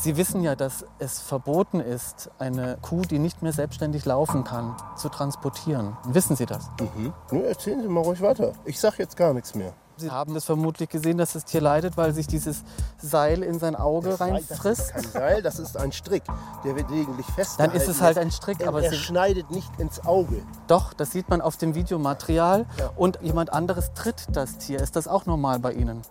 Sie wissen ja, dass es verboten ist, eine Kuh, die nicht mehr selbstständig laufen kann, zu transportieren. Wissen Sie das? Mhm. Nur erzählen Sie mal ruhig weiter. Ich sag jetzt gar nichts mehr. Sie haben das vermutlich gesehen, dass das Tier leidet, weil sich dieses Seil in sein Auge Das reinfrisst. ist kein Seil, das ist ein Strick. Der wird gelegentlich festgehalten. Dann ist es halt ein Strick, aber er schneidet nicht ins Auge. doch, das sieht man auf dem Videomaterial. Ja. Und jemand anderes tritt das Tier. Ist das auch normal bei Ihnen?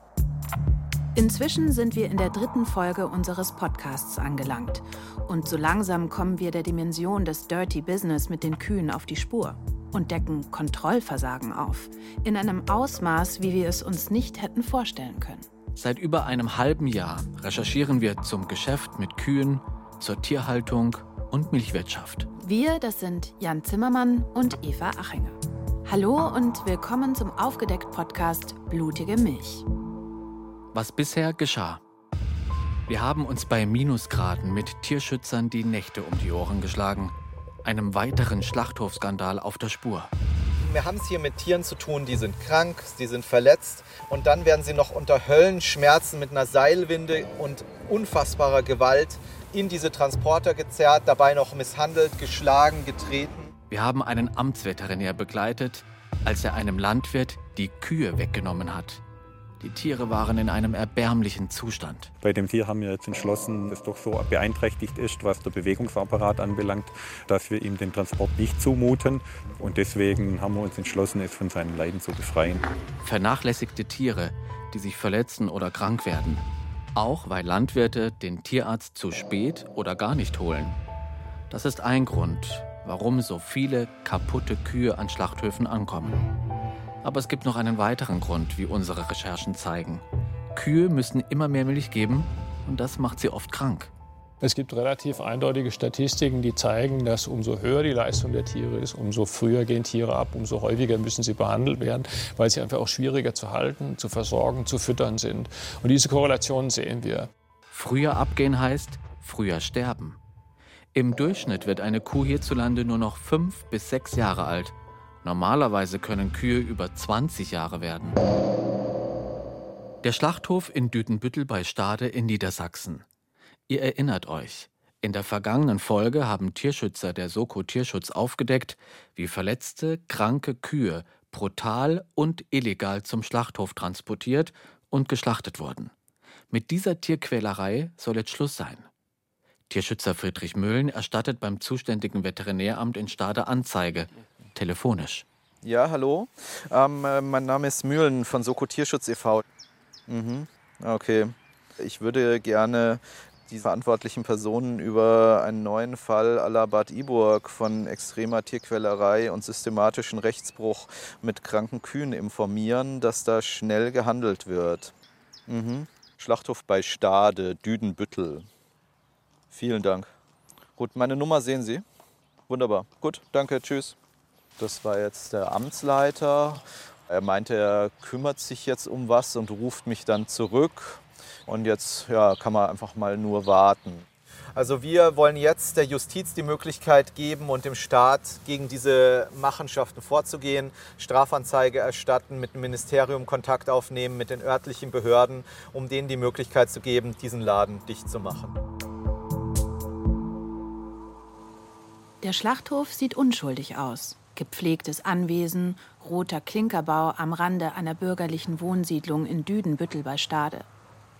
Inzwischen sind wir in der dritten Folge unseres Podcasts angelangt. Und so langsam kommen wir der Dimension des Dirty Business mit den Kühen auf die Spur und decken Kontrollversagen auf. In einem Ausmaß, wie wir es uns nicht hätten vorstellen können. Seit über einem halben Jahr recherchieren wir zum Geschäft mit Kühen, zur Tierhaltung und Milchwirtschaft. Wir, das sind Jan Zimmermann und Eva Achinger. Hallo und willkommen zum Aufgedeckt-Podcast Blutige Milch. Was bisher geschah. Wir haben uns bei Minusgraden mit Tierschützern die Nächte um die Ohren geschlagen. Einem weiteren Schlachthofskandal auf der Spur. Wir haben es hier mit Tieren zu tun, die sind krank, die sind verletzt und dann werden sie noch unter Höllenschmerzen mit einer Seilwinde und unfassbarer Gewalt in diese Transporter gezerrt, dabei noch misshandelt, geschlagen, getreten. Wir haben einen Amtsveterinär begleitet, als er einem Landwirt die Kühe weggenommen hat. Die Tiere waren in einem erbärmlichen Zustand. Bei dem Tier haben wir jetzt entschlossen, dass es doch so beeinträchtigt ist, was der Bewegungsapparat anbelangt, dass wir ihm den Transport nicht zumuten. Und deswegen haben wir uns entschlossen, es von seinem Leiden zu befreien. Vernachlässigte Tiere, die sich verletzen oder krank werden. Auch weil Landwirte den Tierarzt zu spät oder gar nicht holen. Das ist ein Grund, warum so viele kaputte Kühe an Schlachthöfen ankommen. Aber es gibt noch einen weiteren Grund, wie unsere Recherchen zeigen. Kühe müssen immer mehr Milch geben und das macht sie oft krank. Es gibt relativ eindeutige Statistiken, die zeigen, dass umso höher die Leistung der Tiere ist, umso früher gehen Tiere ab, umso häufiger müssen sie behandelt werden, weil sie einfach auch schwieriger zu halten, zu versorgen, zu füttern sind. Und diese Korrelation sehen wir. Früher abgehen heißt früher sterben. Im Durchschnitt wird eine Kuh hierzulande nur noch fünf bis sechs Jahre alt. Normalerweise können Kühe über 20 Jahre werden. Der Schlachthof in Dütenbüttel bei Stade in Niedersachsen. Ihr erinnert euch, in der vergangenen Folge haben Tierschützer der Soko Tierschutz aufgedeckt, wie verletzte, kranke Kühe brutal und illegal zum Schlachthof transportiert und geschlachtet wurden. Mit dieser Tierquälerei soll jetzt Schluss sein. Tierschützer Friedrich Möhlen erstattet beim zuständigen Veterinäramt in Stade Anzeige, telefonisch. Ja, hallo. Ähm, äh, mein Name ist Mühlen von Soko Tierschutz e.V. Mhm. Okay. Ich würde gerne die verantwortlichen Personen über einen neuen Fall à Bad Iburg von extremer Tierquälerei und systematischen Rechtsbruch mit kranken Kühen informieren, dass da schnell gehandelt wird. Mhm. Schlachthof bei Stade, Düdenbüttel. Vielen Dank. Gut, meine Nummer sehen Sie. Wunderbar. Gut, danke, tschüss. Das war jetzt der Amtsleiter. Er meinte, er kümmert sich jetzt um was und ruft mich dann zurück. Und jetzt ja, kann man einfach mal nur warten. Also wir wollen jetzt der Justiz die Möglichkeit geben und dem Staat gegen diese Machenschaften vorzugehen, Strafanzeige erstatten, mit dem Ministerium Kontakt aufnehmen, mit den örtlichen Behörden, um denen die Möglichkeit zu geben, diesen Laden dicht zu machen. Der Schlachthof sieht unschuldig aus. Gepflegtes Anwesen, roter Klinkerbau am Rande einer bürgerlichen Wohnsiedlung in Düdenbüttel bei Stade.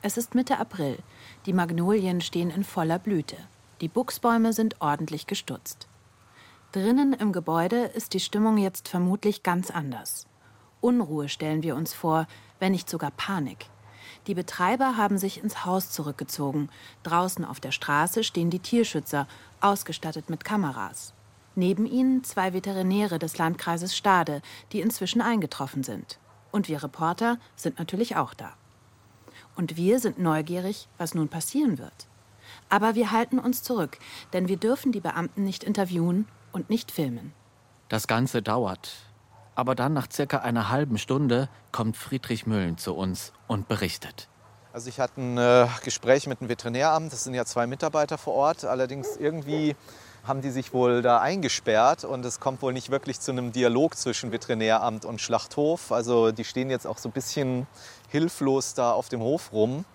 Es ist Mitte April. Die Magnolien stehen in voller Blüte. Die Buchsbäume sind ordentlich gestutzt. Drinnen im Gebäude ist die Stimmung jetzt vermutlich ganz anders. Unruhe stellen wir uns vor, wenn nicht sogar Panik. Die Betreiber haben sich ins Haus zurückgezogen. Draußen auf der Straße stehen die Tierschützer, ausgestattet mit Kameras. Neben ihnen zwei Veterinäre des Landkreises Stade, die inzwischen eingetroffen sind. Und wir Reporter sind natürlich auch da. Und wir sind neugierig, was nun passieren wird. Aber wir halten uns zurück, denn wir dürfen die Beamten nicht interviewen und nicht filmen. Das Ganze dauert. Aber dann nach circa einer halben Stunde kommt Friedrich Müllen zu uns und berichtet. Also ich hatte ein äh, Gespräch mit dem Veterinäramt, das sind ja zwei Mitarbeiter vor Ort. Allerdings irgendwie haben die sich wohl da eingesperrt und es kommt wohl nicht wirklich zu einem Dialog zwischen Veterinäramt und Schlachthof. Also die stehen jetzt auch so ein bisschen hilflos da auf dem Hof rum.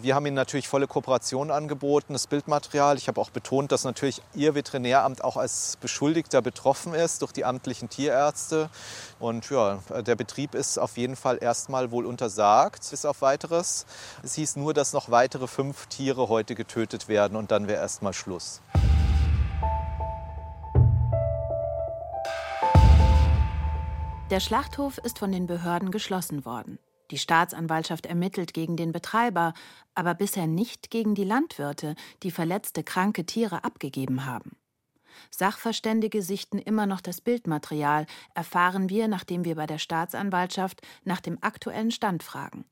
Wir haben ihnen natürlich volle Kooperation angeboten, das Bildmaterial. Ich habe auch betont, dass natürlich Ihr Veterinäramt auch als Beschuldigter betroffen ist durch die amtlichen Tierärzte. Und ja, der Betrieb ist auf jeden Fall erstmal wohl untersagt, bis auf weiteres. Es hieß nur, dass noch weitere fünf Tiere heute getötet werden und dann wäre erstmal Schluss. Der Schlachthof ist von den Behörden geschlossen worden. Die Staatsanwaltschaft ermittelt gegen den Betreiber, aber bisher nicht gegen die Landwirte, die verletzte, kranke Tiere abgegeben haben. Sachverständige sichten immer noch das Bildmaterial, erfahren wir, nachdem wir bei der Staatsanwaltschaft nach dem aktuellen Stand fragen.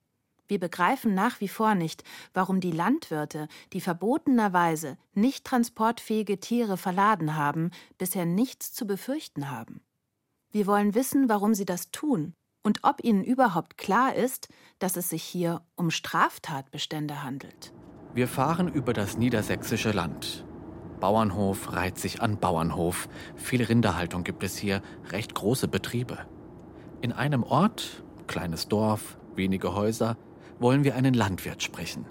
Wir begreifen nach wie vor nicht, warum die Landwirte, die verbotenerweise nicht transportfähige Tiere verladen haben, bisher nichts zu befürchten haben. Wir wollen wissen, warum sie das tun und ob ihnen überhaupt klar ist, dass es sich hier um Straftatbestände handelt. Wir fahren über das niedersächsische Land. Bauernhof reiht sich an Bauernhof. Viel Rinderhaltung gibt es hier, recht große Betriebe. In einem Ort, kleines Dorf, wenige Häuser, wollen wir einen Landwirt sprechen.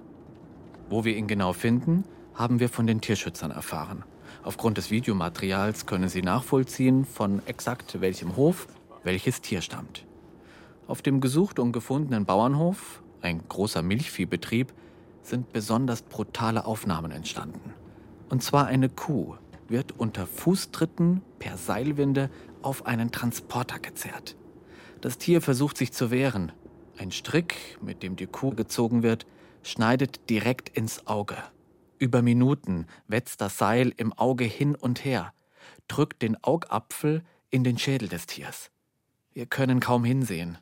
Wo wir ihn genau finden, haben wir von den Tierschützern erfahren. Aufgrund des Videomaterials können Sie nachvollziehen, von exakt welchem Hof welches Tier stammt. Auf dem gesucht und gefundenen Bauernhof, ein großer Milchviehbetrieb, sind besonders brutale Aufnahmen entstanden. Und zwar eine Kuh wird unter Fußtritten per Seilwinde auf einen Transporter gezerrt. Das Tier versucht sich zu wehren. Ein Strick, mit dem die Kuh gezogen wird, schneidet direkt ins Auge. Über Minuten wetzt das Seil im Auge hin und her, drückt den Augapfel in den Schädel des Tiers. Wir können kaum hinsehen.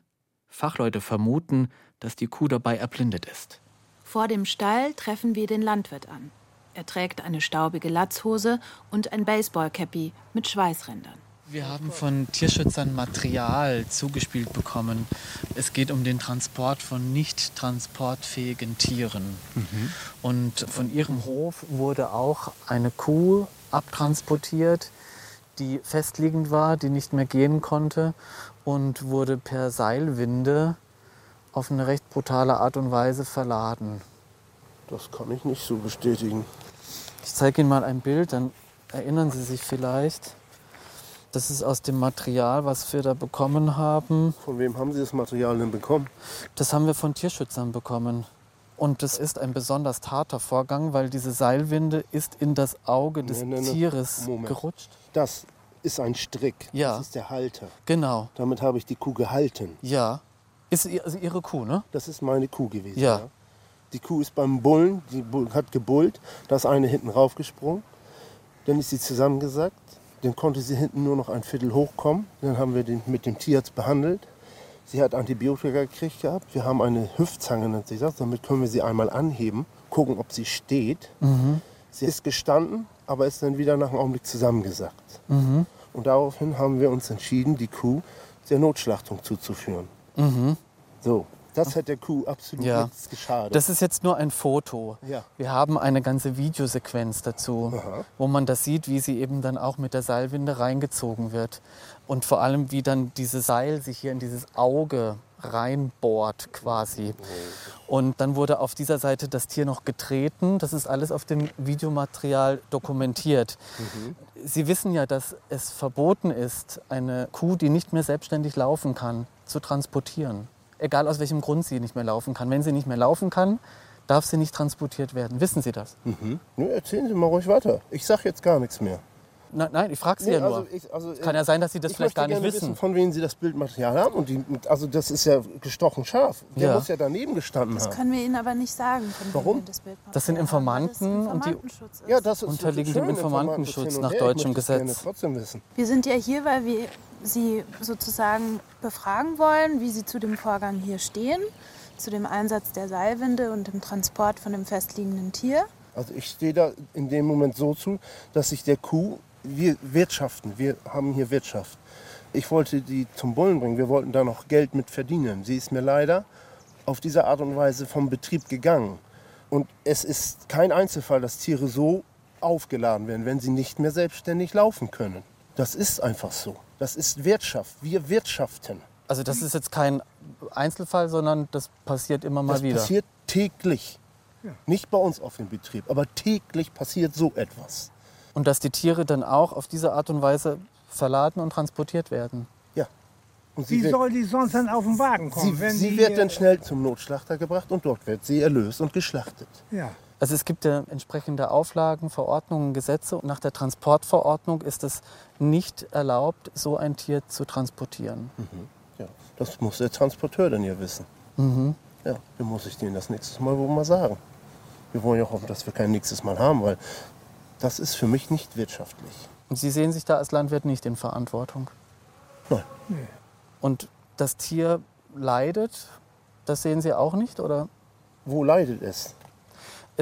Fachleute vermuten, dass die Kuh dabei erblindet ist. Vor dem Stall treffen wir den Landwirt an. Er trägt eine staubige Latzhose und ein Baseballcappy mit Schweißrändern. Wir haben von Tierschützern Material zugespielt bekommen. Es geht um den Transport von nicht transportfähigen Tieren. Mhm. Und von ihrem Hof wurde auch eine Kuh abtransportiert, die festliegend war, die nicht mehr gehen konnte und wurde per Seilwinde auf eine recht brutale Art und Weise verladen. Das kann ich nicht so bestätigen. Ich zeige Ihnen mal ein Bild, dann erinnern Sie sich vielleicht. Das ist aus dem Material, was wir da bekommen haben. Von wem haben Sie das Material denn bekommen? Das haben wir von Tierschützern bekommen. Und das ist ein besonders harter Vorgang, weil diese Seilwinde ist in das Auge des nee, nee, nee. Tieres Moment. gerutscht. Das ist ein Strick. Ja. Das ist der Halter. Genau. Damit habe ich die Kuh gehalten. Ja. Ist also Ihre Kuh, ne? Das ist meine Kuh gewesen. Ja. ja. Die Kuh ist beim Bullen, die hat gebullt. Da ist eine hinten raufgesprungen. Dann ist sie zusammengesackt. Dann konnte sie hinten nur noch ein Viertel hochkommen. Dann haben wir den mit dem Tierarzt behandelt. Sie hat Antibiotika gekriegt gehabt. Wir haben eine Hüftzange, nennt sich das. Damit können wir sie einmal anheben, gucken, ob sie steht. Mhm. Sie ist gestanden, aber ist dann wieder nach einem Augenblick zusammengesackt. Mhm. Und daraufhin haben wir uns entschieden, die Kuh der Notschlachtung zuzuführen. Mhm. So, das hat der Kuh absolut ja. nichts geschadet. Das ist jetzt nur ein Foto. Ja. Wir haben eine ganze Videosequenz dazu, Aha. wo man das sieht, wie sie eben dann auch mit der Seilwinde reingezogen wird. Und vor allem, wie dann dieses Seil sich hier in dieses Auge reinbohrt quasi. Und dann wurde auf dieser Seite das Tier noch getreten. Das ist alles auf dem Videomaterial dokumentiert. Mhm. Sie wissen ja, dass es verboten ist, eine Kuh, die nicht mehr selbstständig laufen kann, zu transportieren egal aus welchem Grund sie nicht mehr laufen kann. Wenn sie nicht mehr laufen kann, darf sie nicht transportiert werden. Wissen Sie das? Mhm. Ja, erzählen Sie mal ruhig weiter. Ich sage jetzt gar nichts mehr. Na, nein, ich frage Sie nee, ja nur. Also ich, also, Kann ja sein, dass Sie das vielleicht gar nicht wissen. wissen. Von wem Sie das Bildmaterial haben. Und die, also das ist ja gestochen scharf. Der ja. muss ja daneben gestanden das haben. Das können wir Ihnen aber nicht sagen. Warum? Das, das, sind Informanten und die ja, das unterliegen dem Informantenschutz nach deutschem Gesetz. Trotzdem wissen. Wir sind ja hier, weil wir Sie sozusagen befragen wollen, wie Sie zu dem Vorgang hier stehen, zu dem Einsatz der Seilwinde und dem Transport von dem festliegenden Tier. Also ich stehe da in dem Moment so zu, dass ich der Kuh, wir wirtschaften, wir haben hier Wirtschaft. Ich wollte die zum Bullen bringen, wir wollten da noch Geld mit verdienen. Sie ist mir leider auf diese Art und Weise vom Betrieb gegangen. Und es ist kein Einzelfall, dass Tiere so aufgeladen werden, wenn sie nicht mehr selbstständig laufen können. Das ist einfach so. Das ist Wirtschaft. Wir wirtschaften. Also das ist jetzt kein Einzelfall, sondern das passiert immer mal das wieder. passiert täglich. Nicht bei uns auf dem Betrieb, aber täglich passiert so etwas. Und dass die Tiere dann auch auf diese Art und Weise verladen und transportiert werden. Ja. Und Wie wird, soll die sonst dann auf den Wagen kommen? sie, wenn sie die, wird äh, dann schnell zum Notschlachter gebracht und dort wird sie erlöst und geschlachtet. Ja. Also es gibt ja entsprechende Auflagen, Verordnungen, Gesetze. Und nach der Transportverordnung ist es nicht erlaubt, so ein Tier zu transportieren. Ja, das muss der Transporteur dann ja wissen. Mhm. Ja, dann muss ich denen das nächstes Mal wohl mal sagen. Wir wollen ja hoffen, dass wir kein nächstes Mal haben, weil das ist für mich nicht wirtschaftlich. Und Sie sehen sich da als Landwirt nicht in Verantwortung. Nein. Und das Tier leidet, das sehen Sie auch nicht, oder? Wo leidet es?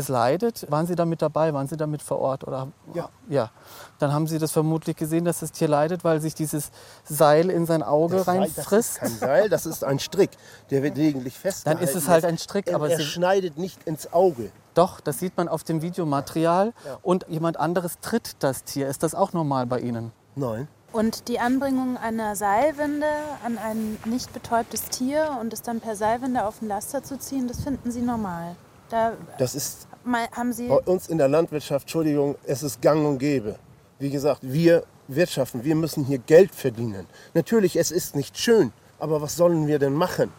Es leidet. Waren Sie da mit dabei? Waren Sie da mit vor Ort? Oder? Ja. Ja. Dann haben Sie das vermutlich gesehen, dass das Tier leidet, weil sich dieses Seil in sein Auge Das Seil, Das ist reinfrisst. kein Seil, das ist ein Strick, der wird Dann festgehalten. ist es halt ein Strick, Er, aber er Sie, schneidet nicht ins Auge. doch, das sieht man auf dem Videomaterial. Und jemand anderes tritt das Tier. Ist das auch normal bei Ihnen? Nein. Und die Anbringung einer Seilwinde an ein nicht betäubtes Tier und es dann per Seilwinde auf den Laster zu ziehen, das finden Sie normal. Da Das ist haben Sie bei uns in der Landwirtschaft, Entschuldigung, es ist gang und gäbe. Wie gesagt, wir wirtschaften, wir müssen hier Geld verdienen. Natürlich, es ist nicht schön, aber was sollen wir denn machen?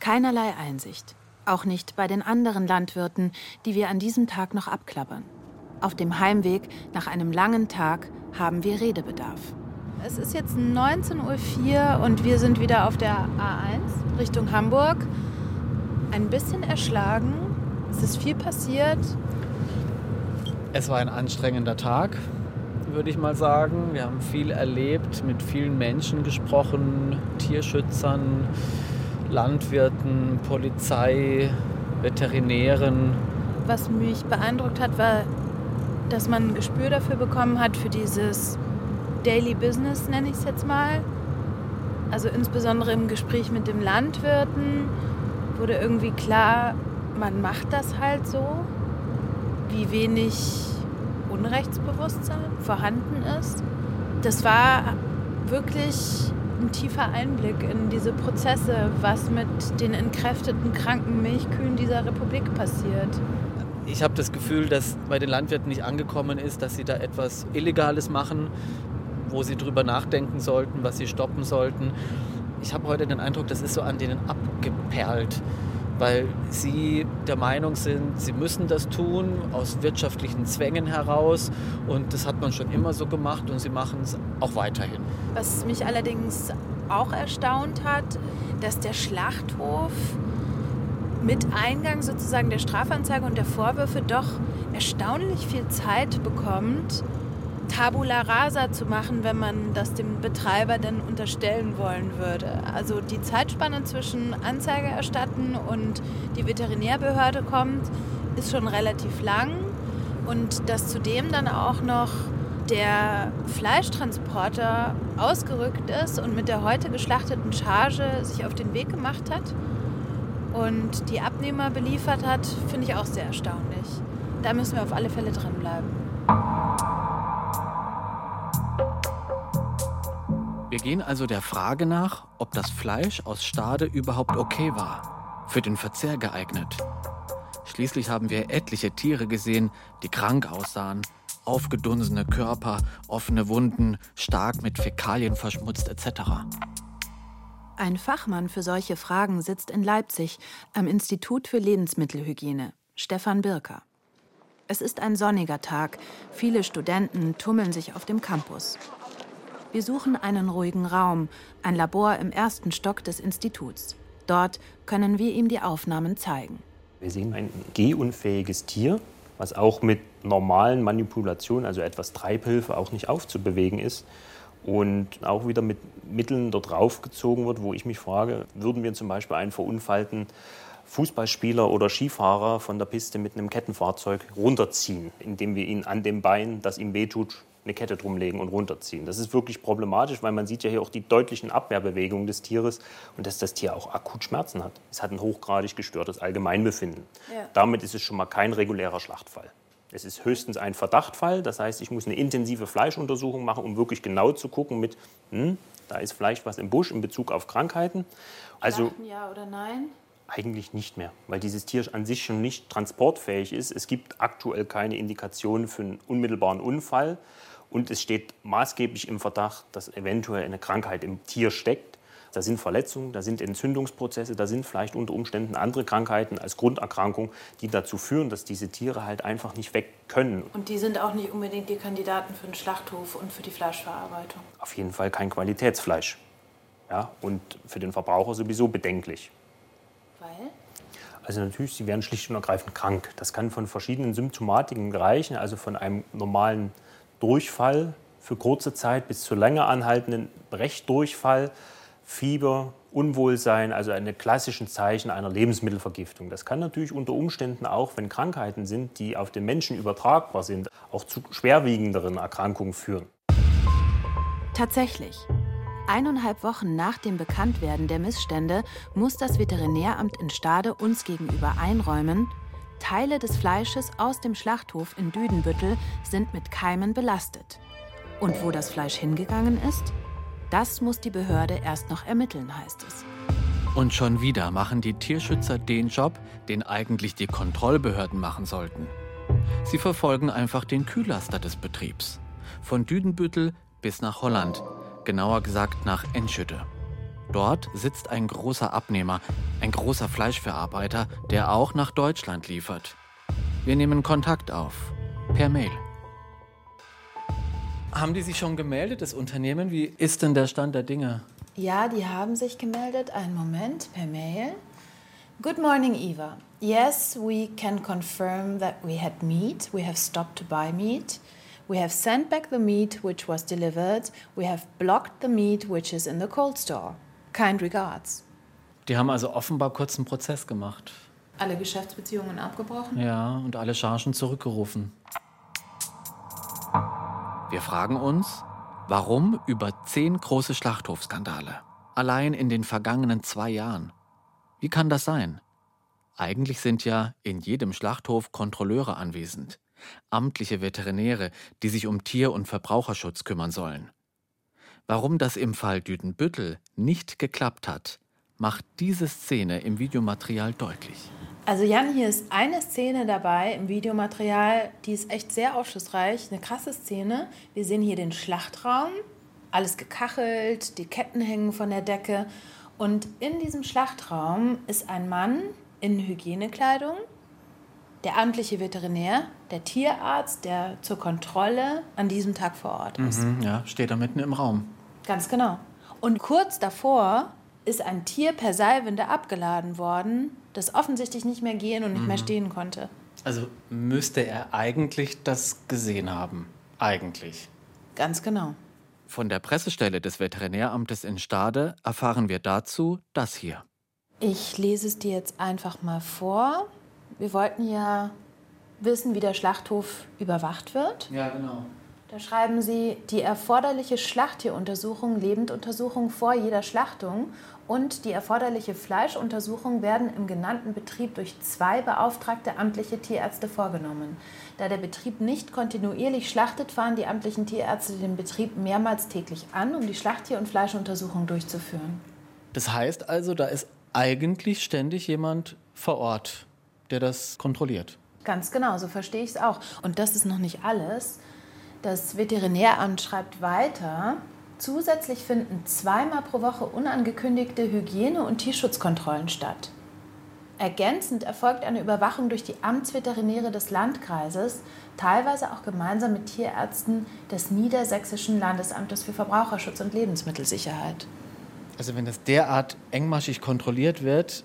keinerlei Einsicht. Auch nicht bei den anderen Landwirten, die wir an diesem Tag noch abklappern. Auf dem Heimweg nach einem langen Tag haben wir Redebedarf. Es ist jetzt 19.04 Uhr und wir sind wieder auf der A1 Richtung Hamburg. Ein bisschen erschlagen. Es ist viel passiert. Es war ein anstrengender Tag, würde ich mal sagen. Wir haben viel erlebt, mit vielen Menschen gesprochen, Tierschützern, Landwirten, Polizei, Veterinären. Was mich beeindruckt hat, war, dass man ein Gespür dafür bekommen hat, für dieses Daily Business, nenne ich es jetzt mal. Also insbesondere im Gespräch mit dem Landwirten wurde irgendwie klar, man macht das halt so, wie wenig Unrechtsbewusstsein vorhanden ist. Das war wirklich ein tiefer Einblick in diese Prozesse, was mit den entkräfteten kranken Milchkühen dieser Republik passiert. Ich habe das Gefühl, dass bei den Landwirten nicht angekommen ist, dass sie da etwas Illegales machen, wo sie drüber nachdenken sollten, was sie stoppen sollten. Ich habe heute den Eindruck, das ist so an denen abgeperlt, weil sie der Meinung sind, sie müssen das tun aus wirtschaftlichen Zwängen heraus und das hat man schon immer so gemacht und sie machen es auch weiterhin. Was mich allerdings auch erstaunt hat, dass der Schlachthof mit Eingang sozusagen der Strafanzeige und der Vorwürfe doch erstaunlich viel Zeit bekommt, Tabula rasa zu machen, wenn man das dem Betreiber denn unterstellen wollen würde. Also die Zeitspanne zwischen Anzeige erstatten und die Veterinärbehörde kommt, ist schon relativ lang. Und dass zudem dann auch noch der Fleischtransporter ausgerückt ist und mit der heute geschlachteten Charge sich auf den Weg gemacht hat und die Abnehmer beliefert hat, finde ich auch sehr erstaunlich. Da müssen wir auf alle Fälle dranbleiben. Wir gehen also der Frage nach, ob das Fleisch aus Stade überhaupt okay war, für den Verzehr geeignet. Schließlich haben wir etliche Tiere gesehen, die krank aussahen, aufgedunsene Körper, offene Wunden, stark mit Fäkalien verschmutzt etc. Ein Fachmann für solche Fragen sitzt in Leipzig am Institut für Lebensmittelhygiene, Stefan Birker. Es ist ein sonniger Tag. Viele Studenten tummeln sich auf dem Campus. Wir suchen einen ruhigen Raum, ein Labor im ersten Stock des Instituts. Dort können wir ihm die Aufnahmen zeigen. Wir sehen ein gehunfähiges Tier, was auch mit normalen Manipulationen, also etwas Treibhilfe, auch nicht aufzubewegen ist. Und auch wieder mit Mitteln dort raufgezogen wird, wo ich mich frage, würden wir zum Beispiel einen verunfallten Fußballspieler oder Skifahrer von der Piste mit einem Kettenfahrzeug runterziehen, indem wir ihn an dem Bein, das ihm wehtut, eine Kette drumlegen und runterziehen. Das ist wirklich problematisch, weil man sieht ja hier auch die deutlichen Abwehrbewegungen des Tieres und dass das Tier auch akut Schmerzen hat. Es hat ein hochgradig gestörtes Allgemeinbefinden. Ja. Damit ist es schon mal kein regulärer Schlachtfall. Es ist höchstens ein Verdachtfall, das heißt, ich muss eine intensive Fleischuntersuchung machen, um wirklich genau zu gucken mit, hm, da ist vielleicht was im Busch in Bezug auf Krankheiten. Also ja oder nein? Eigentlich nicht mehr, weil dieses Tier an sich schon nicht transportfähig ist. Es gibt aktuell keine Indikationen für einen unmittelbaren Unfall und es steht maßgeblich im Verdacht, dass eventuell eine Krankheit im Tier steckt. Da sind Verletzungen, da sind Entzündungsprozesse, da sind vielleicht unter Umständen andere Krankheiten als Grunderkrankung, die dazu führen, dass diese Tiere halt einfach nicht weg können. Und die sind auch nicht unbedingt die Kandidaten für den Schlachthof und für die Fleischverarbeitung? Auf jeden Fall kein Qualitätsfleisch. Ja, und für den Verbraucher sowieso bedenklich. Weil? Also natürlich, sie werden schlicht und ergreifend krank. Das kann von verschiedenen Symptomatiken reichen, also von einem normalen Durchfall für kurze Zeit bis zu länger anhaltenden Brechdurchfall Fieber, Unwohlsein, also eine klassischen Zeichen einer Lebensmittelvergiftung. Das kann natürlich unter Umständen auch, wenn Krankheiten sind, die auf den Menschen übertragbar sind, auch zu schwerwiegenderen Erkrankungen führen. Tatsächlich. Eineinhalb Wochen nach dem Bekanntwerden der Missstände muss das Veterinäramt in Stade uns gegenüber einräumen, Teile des Fleisches aus dem Schlachthof in Düdenbüttel sind mit Keimen belastet. Und wo das Fleisch hingegangen ist? Das muss die Behörde erst noch ermitteln, heißt es. Und schon wieder machen die Tierschützer den Job, den eigentlich die Kontrollbehörden machen sollten. Sie verfolgen einfach den Kühlaster des Betriebs. Von Düdenbüttel bis nach Holland, genauer gesagt nach Enschütte. Dort sitzt ein großer Abnehmer, ein großer Fleischverarbeiter, der auch nach Deutschland liefert. Wir nehmen Kontakt auf, per Mail. Haben die sich schon gemeldet, das Unternehmen? Wie ist denn der Stand der Dinge? Ja, die haben sich gemeldet. Einen Moment, per Mail. Good morning, Eva. Yes, we can confirm that we had meat. We have stopped to buy meat. We have sent back the meat which was delivered. We have blocked the meat which is in the cold store. Kind regards. Die haben also offenbar kurz einen Prozess gemacht. Alle Geschäftsbeziehungen abgebrochen? Ja, und alle Chargen zurückgerufen. Wir fragen uns, warum über zehn große Schlachthofskandale? Allein in den vergangenen zwei Jahren. Wie kann das sein? Eigentlich sind ja in jedem Schlachthof Kontrolleure anwesend, amtliche Veterinäre, die sich um Tier- und Verbraucherschutz kümmern sollen. Warum das im Fall Düdenbüttel nicht geklappt hat, macht diese Szene im Videomaterial deutlich. Also Jan, hier ist eine Szene dabei im Videomaterial, die ist echt sehr aufschlussreich, eine krasse Szene. Wir sehen hier den Schlachtraum, alles gekachelt, die Ketten hängen von der Decke und in diesem Schlachtraum ist ein Mann in Hygienekleidung, der amtliche Veterinär, der Tierarzt, der zur Kontrolle an diesem Tag vor Ort ist. Mhm, ja, steht da mitten im Raum. Ganz genau. Und kurz davor ist ein Tier per Seilwinde abgeladen worden, das offensichtlich nicht mehr gehen und nicht mhm. mehr stehen konnte. Also müsste er eigentlich das gesehen haben. Eigentlich. Ganz genau. Von der Pressestelle des Veterinäramtes in Stade erfahren wir dazu das hier. Ich lese es dir jetzt einfach mal vor. Wir wollten ja wissen, wie der Schlachthof überwacht wird. Ja, genau. Da schreiben Sie, die erforderliche Schlachttieruntersuchung, Lebenduntersuchung vor jeder Schlachtung und die erforderliche Fleischuntersuchung werden im genannten Betrieb durch zwei beauftragte amtliche Tierärzte vorgenommen. Da der Betrieb nicht kontinuierlich schlachtet, fahren die amtlichen Tierärzte den Betrieb mehrmals täglich an, um die Schlachttier- und Fleischuntersuchung durchzuführen. Das heißt also, da ist eigentlich ständig jemand vor Ort, der das kontrolliert. Ganz genau, so verstehe ich es auch. Und das ist noch nicht alles. Das Veterinäramt schreibt weiter, zusätzlich finden zweimal pro Woche unangekündigte Hygiene- und Tierschutzkontrollen statt. Ergänzend erfolgt eine Überwachung durch die Amtsveterinäre des Landkreises, teilweise auch gemeinsam mit Tierärzten des Niedersächsischen Landesamtes für Verbraucherschutz und Lebensmittelsicherheit. Also wenn das derart engmaschig kontrolliert wird,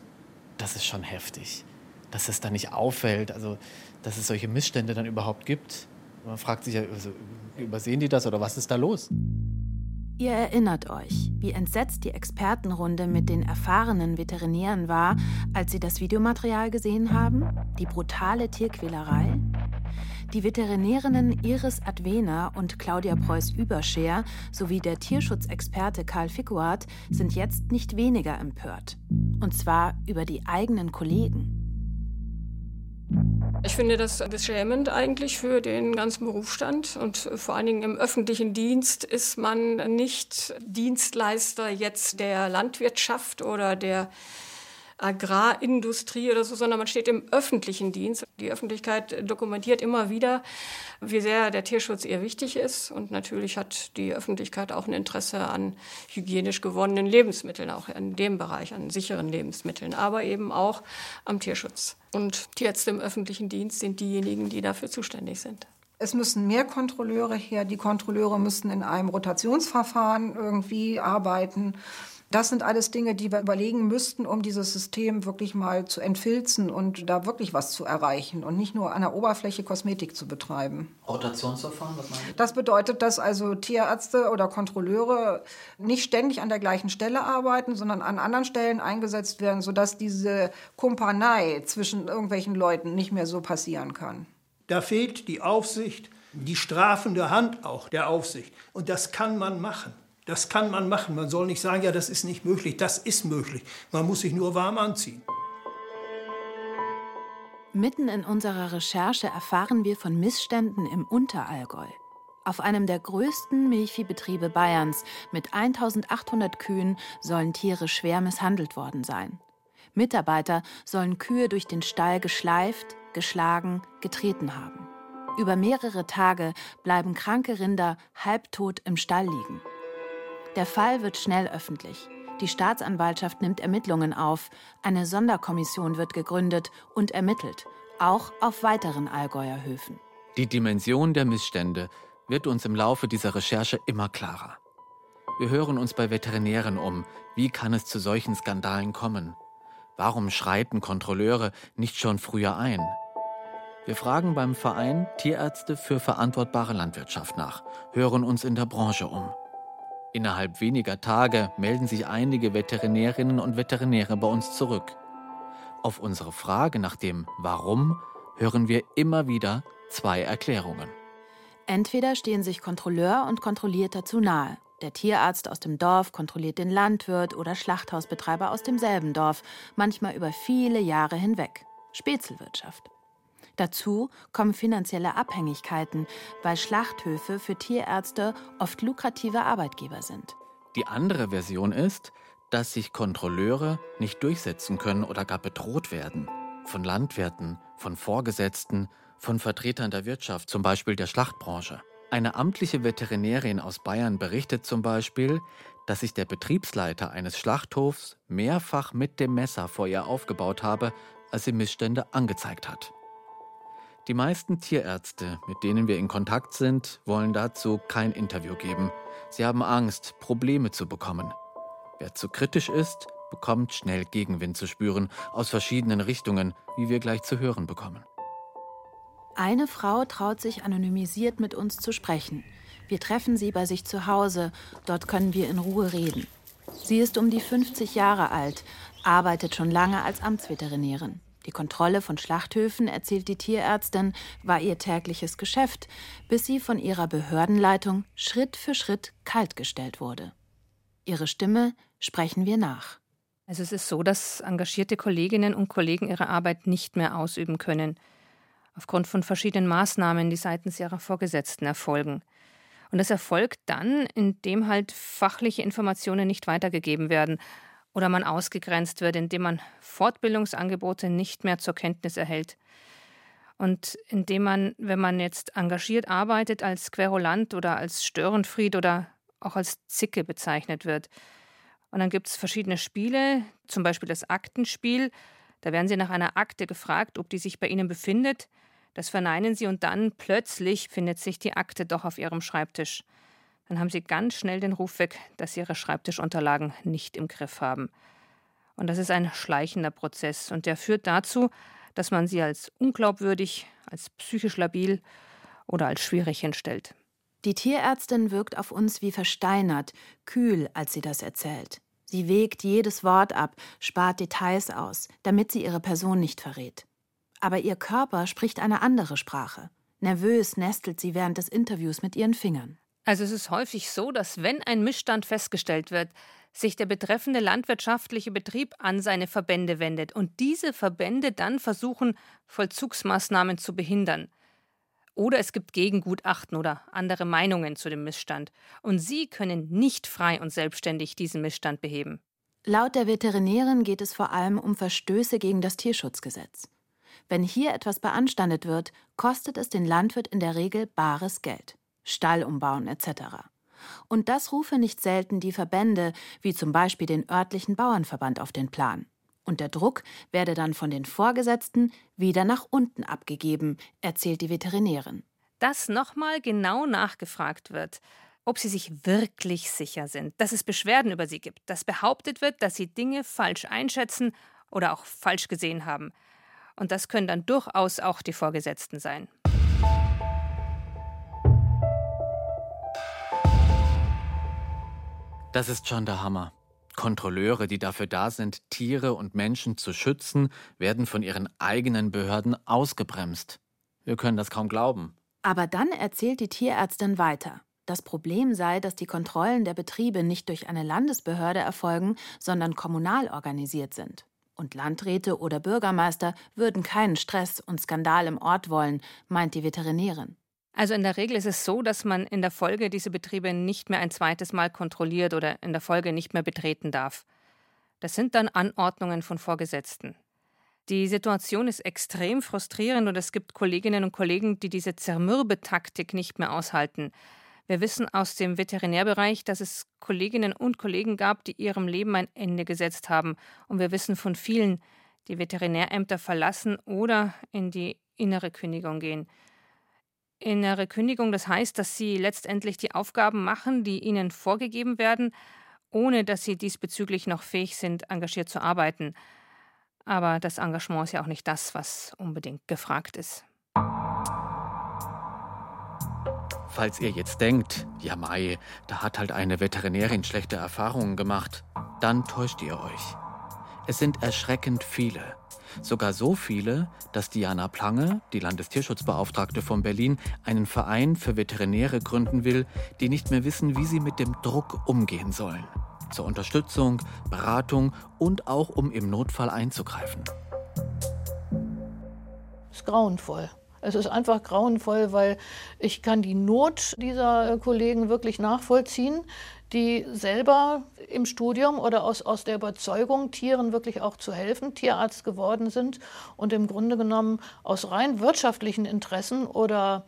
das ist schon heftig. Dass es da nicht auffällt, also dass es solche Missstände dann überhaupt gibt. Man fragt sich ja, also, übersehen die das oder was ist da los? Ihr erinnert euch, wie entsetzt die Expertenrunde mit den erfahrenen Veterinären war, als sie das Videomaterial gesehen haben? Die brutale Tierquälerei? Die Veterinärinnen Iris Adwena und Claudia Preuß-Überscher sowie der Tierschutzexperte Karl Fickuart sind jetzt nicht weniger empört. Und zwar über die eigenen Kollegen. Ich finde das beschämend eigentlich für den ganzen Berufsstand und vor allen Dingen im öffentlichen Dienst ist man nicht Dienstleister jetzt der Landwirtschaft oder der Agrarindustrie oder so, sondern man steht im öffentlichen Dienst. Die Öffentlichkeit dokumentiert immer wieder, wie sehr der Tierschutz ihr wichtig ist. Und natürlich hat die Öffentlichkeit auch ein Interesse an hygienisch gewonnenen Lebensmitteln, auch in dem Bereich, an sicheren Lebensmitteln, aber eben auch am Tierschutz. Und Tierärzte im öffentlichen Dienst sind diejenigen, die dafür zuständig sind. Es müssen mehr Kontrolleure her. Die Kontrolleure müssen in einem Rotationsverfahren irgendwie arbeiten. Das sind alles Dinge, die wir überlegen müssten, um dieses System wirklich mal zu entfilzen und da wirklich was zu erreichen und nicht nur an der Oberfläche Kosmetik zu betreiben. Rotationsverfahren, was meinen Sie? Das bedeutet, dass also Tierärzte oder Kontrolleure nicht ständig an der gleichen Stelle arbeiten, sondern an anderen Stellen eingesetzt werden, sodass diese Kumpanei zwischen irgendwelchen Leuten nicht mehr so passieren kann. Da fehlt die Aufsicht, die strafende Hand auch der Aufsicht. Und das kann man machen. Das kann man machen. Man soll nicht sagen, ja, das ist nicht möglich. Das ist möglich. Man muss sich nur warm anziehen. Mitten in unserer Recherche erfahren wir von Missständen im Unterallgäu. Auf einem der größten Milchviehbetriebe Bayerns mit 1800 Kühen sollen Tiere schwer misshandelt worden sein. Mitarbeiter sollen Kühe durch den Stall geschleift, geschlagen, getreten haben. Über mehrere Tage bleiben kranke Rinder halbtot im Stall liegen. Der Fall wird schnell öffentlich. Die Staatsanwaltschaft nimmt Ermittlungen auf, eine Sonderkommission wird gegründet und ermittelt, auch auf weiteren Allgäuer Höfen. Die Dimension der Missstände wird uns im Laufe dieser Recherche immer klarer. Wir hören uns bei Veterinären um, wie kann es zu solchen Skandalen kommen? Warum schreiten Kontrolleure nicht schon früher ein? Wir fragen beim Verein Tierärzte für verantwortbare Landwirtschaft nach, hören uns in der Branche um. Innerhalb weniger Tage melden sich einige Veterinärinnen und Veterinäre bei uns zurück. Auf unsere Frage nach dem Warum hören wir immer wieder zwei Erklärungen. Entweder stehen sich Kontrolleur und Kontrollierter zu nahe. Der Tierarzt aus dem Dorf kontrolliert den Landwirt oder Schlachthausbetreiber aus demselben Dorf, manchmal über viele Jahre hinweg. Spätzelwirtschaft. Dazu kommen finanzielle Abhängigkeiten, weil Schlachthöfe für Tierärzte oft lukrative Arbeitgeber sind. Die andere Version ist, dass sich Kontrolleure nicht durchsetzen können oder gar bedroht werden. Von Landwirten, von Vorgesetzten, von Vertretern der Wirtschaft, zum Beispiel der Schlachtbranche. Eine amtliche Veterinärin aus Bayern berichtet zum Beispiel, dass sich der Betriebsleiter eines Schlachthofs mehrfach mit dem Messer vor ihr aufgebaut habe, als sie Missstände angezeigt hat. Die meisten Tierärzte, mit denen wir in Kontakt sind, wollen dazu kein Interview geben. Sie haben Angst, Probleme zu bekommen. Wer zu kritisch ist, bekommt schnell Gegenwind zu spüren, aus verschiedenen Richtungen, wie wir gleich zu hören bekommen. Eine Frau traut sich anonymisiert mit uns zu sprechen. Wir treffen sie bei sich zu Hause, dort können wir in Ruhe reden. Sie ist um die 50 Jahre alt, arbeitet schon lange als Amtsveterinärin. Die Kontrolle von Schlachthöfen, erzählt die Tierärztin, war ihr tägliches Geschäft, bis sie von ihrer Behördenleitung Schritt für Schritt kaltgestellt wurde. Ihre Stimme sprechen wir nach. Also es ist so, dass engagierte Kolleginnen und Kollegen ihre Arbeit nicht mehr ausüben können, aufgrund von verschiedenen Maßnahmen, die seitens ihrer Vorgesetzten erfolgen. Und das erfolgt dann, indem halt fachliche Informationen nicht weitergegeben werden, oder man ausgegrenzt wird, indem man Fortbildungsangebote nicht mehr zur Kenntnis erhält. Und indem man, wenn man jetzt engagiert arbeitet, als Querulant oder als Störenfried oder auch als Zicke bezeichnet wird. Und dann gibt es verschiedene Spiele, zum Beispiel das Aktenspiel. Da werden Sie nach einer Akte gefragt, ob die sich bei Ihnen befindet. Das verneinen Sie und dann plötzlich findet sich die Akte doch auf Ihrem Schreibtisch dann haben sie ganz schnell den Ruf weg, dass sie ihre Schreibtischunterlagen nicht im Griff haben. Und das ist ein schleichender Prozess und der führt dazu, dass man sie als unglaubwürdig, als psychisch labil oder als schwierig hinstellt. Die Tierärztin wirkt auf uns wie versteinert, kühl, als sie das erzählt. Sie wägt jedes Wort ab, spart Details aus, damit sie ihre Person nicht verrät. Aber ihr Körper spricht eine andere Sprache. Nervös nestelt sie während des Interviews mit ihren Fingern. Also es ist häufig so, dass wenn ein Missstand festgestellt wird, sich der betreffende landwirtschaftliche Betrieb an seine Verbände wendet und diese Verbände dann versuchen, Vollzugsmaßnahmen zu behindern. Oder es gibt Gegengutachten oder andere Meinungen zu dem Missstand. Und sie können nicht frei und selbstständig diesen Missstand beheben. Laut der Veterinärin geht es vor allem um Verstöße gegen das Tierschutzgesetz. Wenn hier etwas beanstandet wird, kostet es den Landwirt in der Regel bares Geld. Stall umbauen etc. Und das rufe nicht selten die Verbände, wie zum Beispiel den örtlichen Bauernverband, auf den Plan. Und der Druck werde dann von den Vorgesetzten wieder nach unten abgegeben, erzählt die Veterinärin. Dass nochmal genau nachgefragt wird, ob sie sich wirklich sicher sind, dass es Beschwerden über sie gibt, dass behauptet wird, dass sie Dinge falsch einschätzen oder auch falsch gesehen haben. Und das können dann durchaus auch die Vorgesetzten sein. Das ist schon der Hammer. Kontrolleure, die dafür da sind, Tiere und Menschen zu schützen, werden von ihren eigenen Behörden ausgebremst. Wir können das kaum glauben. Aber dann erzählt die Tierärztin weiter. Das Problem sei, dass die Kontrollen der Betriebe nicht durch eine Landesbehörde erfolgen, sondern kommunal organisiert sind. Und Landräte oder Bürgermeister würden keinen Stress und Skandal im Ort wollen, meint die Veterinärin. Also in der Regel ist es so, dass man in der Folge diese Betriebe nicht mehr ein zweites Mal kontrolliert oder in der Folge nicht mehr betreten darf. Das sind dann Anordnungen von Vorgesetzten. Die Situation ist extrem frustrierend und es gibt Kolleginnen und Kollegen, die diese Zermürbetaktik nicht mehr aushalten. Wir wissen aus dem Veterinärbereich, dass es Kolleginnen und Kollegen gab, die ihrem Leben ein Ende gesetzt haben. Und wir wissen von vielen, die Veterinärämter verlassen oder in die innere Kündigung gehen innere Kündigung. Das heißt, dass sie letztendlich die Aufgaben machen, die ihnen vorgegeben werden, ohne dass sie diesbezüglich noch fähig sind, engagiert zu arbeiten. Aber das Engagement ist ja auch nicht das, was unbedingt gefragt ist. Falls ihr jetzt denkt, ja Mai, da hat halt eine Veterinärin schlechte Erfahrungen gemacht, dann täuscht ihr euch. Es sind erschreckend viele. Sogar so viele, dass Diana Plange, die Landestierschutzbeauftragte von Berlin, einen Verein für Veterinäre gründen will, die nicht mehr wissen, wie sie mit dem Druck umgehen sollen. Zur Unterstützung, Beratung und auch um im Notfall einzugreifen. Es ist grauenvoll. Es ist einfach grauenvoll, weil ich kann die Not dieser Kollegen wirklich nachvollziehen die selber im Studium oder aus, aus der Überzeugung, Tieren wirklich auch zu helfen, Tierarzt geworden sind und im Grunde genommen aus rein wirtschaftlichen Interessen oder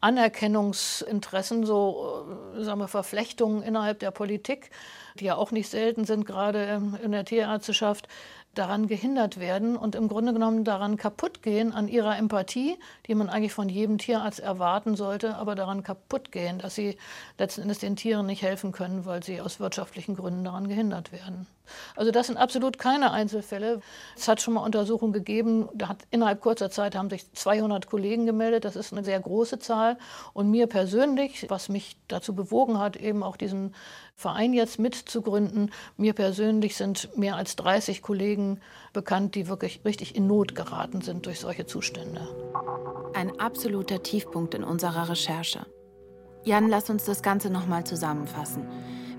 Anerkennungsinteressen, so äh, sagen wir, Verflechtungen innerhalb der Politik, die ja auch nicht selten sind, gerade in der Tierärzteschaft, daran gehindert werden und im Grunde genommen daran kaputt gehen, an ihrer Empathie, die man eigentlich von jedem Tierarzt erwarten sollte, aber daran kaputt gehen, dass sie letzten Endes den Tieren nicht helfen können, weil sie aus wirtschaftlichen Gründen daran gehindert werden. Also das sind absolut keine Einzelfälle. Es hat schon mal Untersuchungen gegeben, da hat innerhalb kurzer Zeit haben sich 200 Kollegen gemeldet. Das ist eine sehr große Zahl. Und mir persönlich, was mich dazu bewogen hat, eben auch diesen Verein jetzt mitzugründen, mir persönlich sind mehr als 30 Kollegen bekannt, die wirklich richtig in Not geraten sind durch solche Zustände. Ein absoluter Tiefpunkt in unserer Recherche. Jan, lass uns das Ganze nochmal zusammenfassen.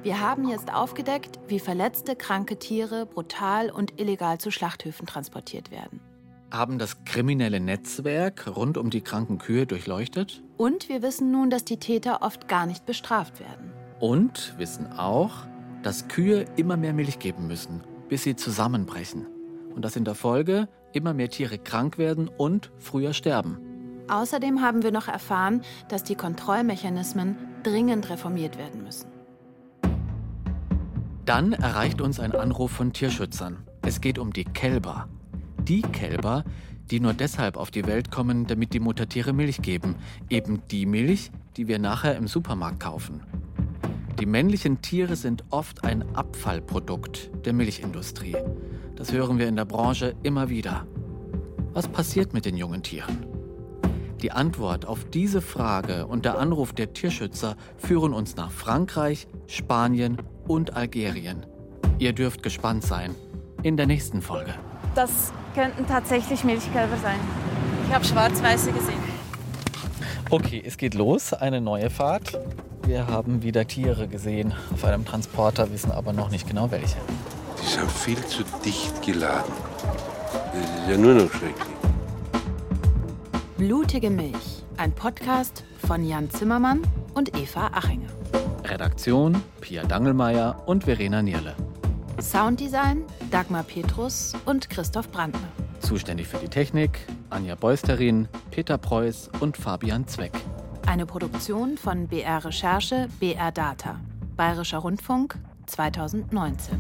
Wir haben jetzt aufgedeckt, wie verletzte, kranke Tiere brutal und illegal zu Schlachthöfen transportiert werden. Haben das kriminelle Netzwerk rund um die kranken Kühe durchleuchtet? Und wir wissen nun, dass die Täter oft gar nicht bestraft werden. Und wissen auch, dass Kühe immer mehr Milch geben müssen, bis sie zusammenbrechen. Und dass in der Folge immer mehr Tiere krank werden und früher sterben. Außerdem haben wir noch erfahren, dass die Kontrollmechanismen dringend reformiert werden müssen. Dann erreicht uns ein Anruf von Tierschützern. Es geht um die Kälber. Die Kälber, die nur deshalb auf die Welt kommen, damit die Muttertiere Milch geben. Eben die Milch, die wir nachher im Supermarkt kaufen. Die männlichen Tiere sind oft ein Abfallprodukt der Milchindustrie. Das hören wir in der Branche immer wieder. Was passiert mit den jungen Tieren? Die Antwort auf diese Frage und der Anruf der Tierschützer führen uns nach Frankreich, Spanien und Algerien. Ihr dürft gespannt sein. In der nächsten Folge. Das könnten tatsächlich Milchkälber sein. Ich habe Schwarz-Weiße gesehen. Okay, es geht los, eine neue Fahrt. Wir haben wieder Tiere gesehen auf einem Transporter, wissen aber noch nicht genau welche. Die sind viel zu dicht geladen. Das ist ja nur noch schrecklich. Blutige Milch, ein Podcast von Jan Zimmermann und Eva Achinger. Redaktion Pia Dangelmeier und Verena Nierle. Sounddesign Dagmar Petrus und Christoph Brandner. Zuständig für die Technik Anja Beusterin, Peter Preuß und Fabian Zweck. Eine Produktion von BR Recherche, BR Data. Bayerischer Rundfunk 2019.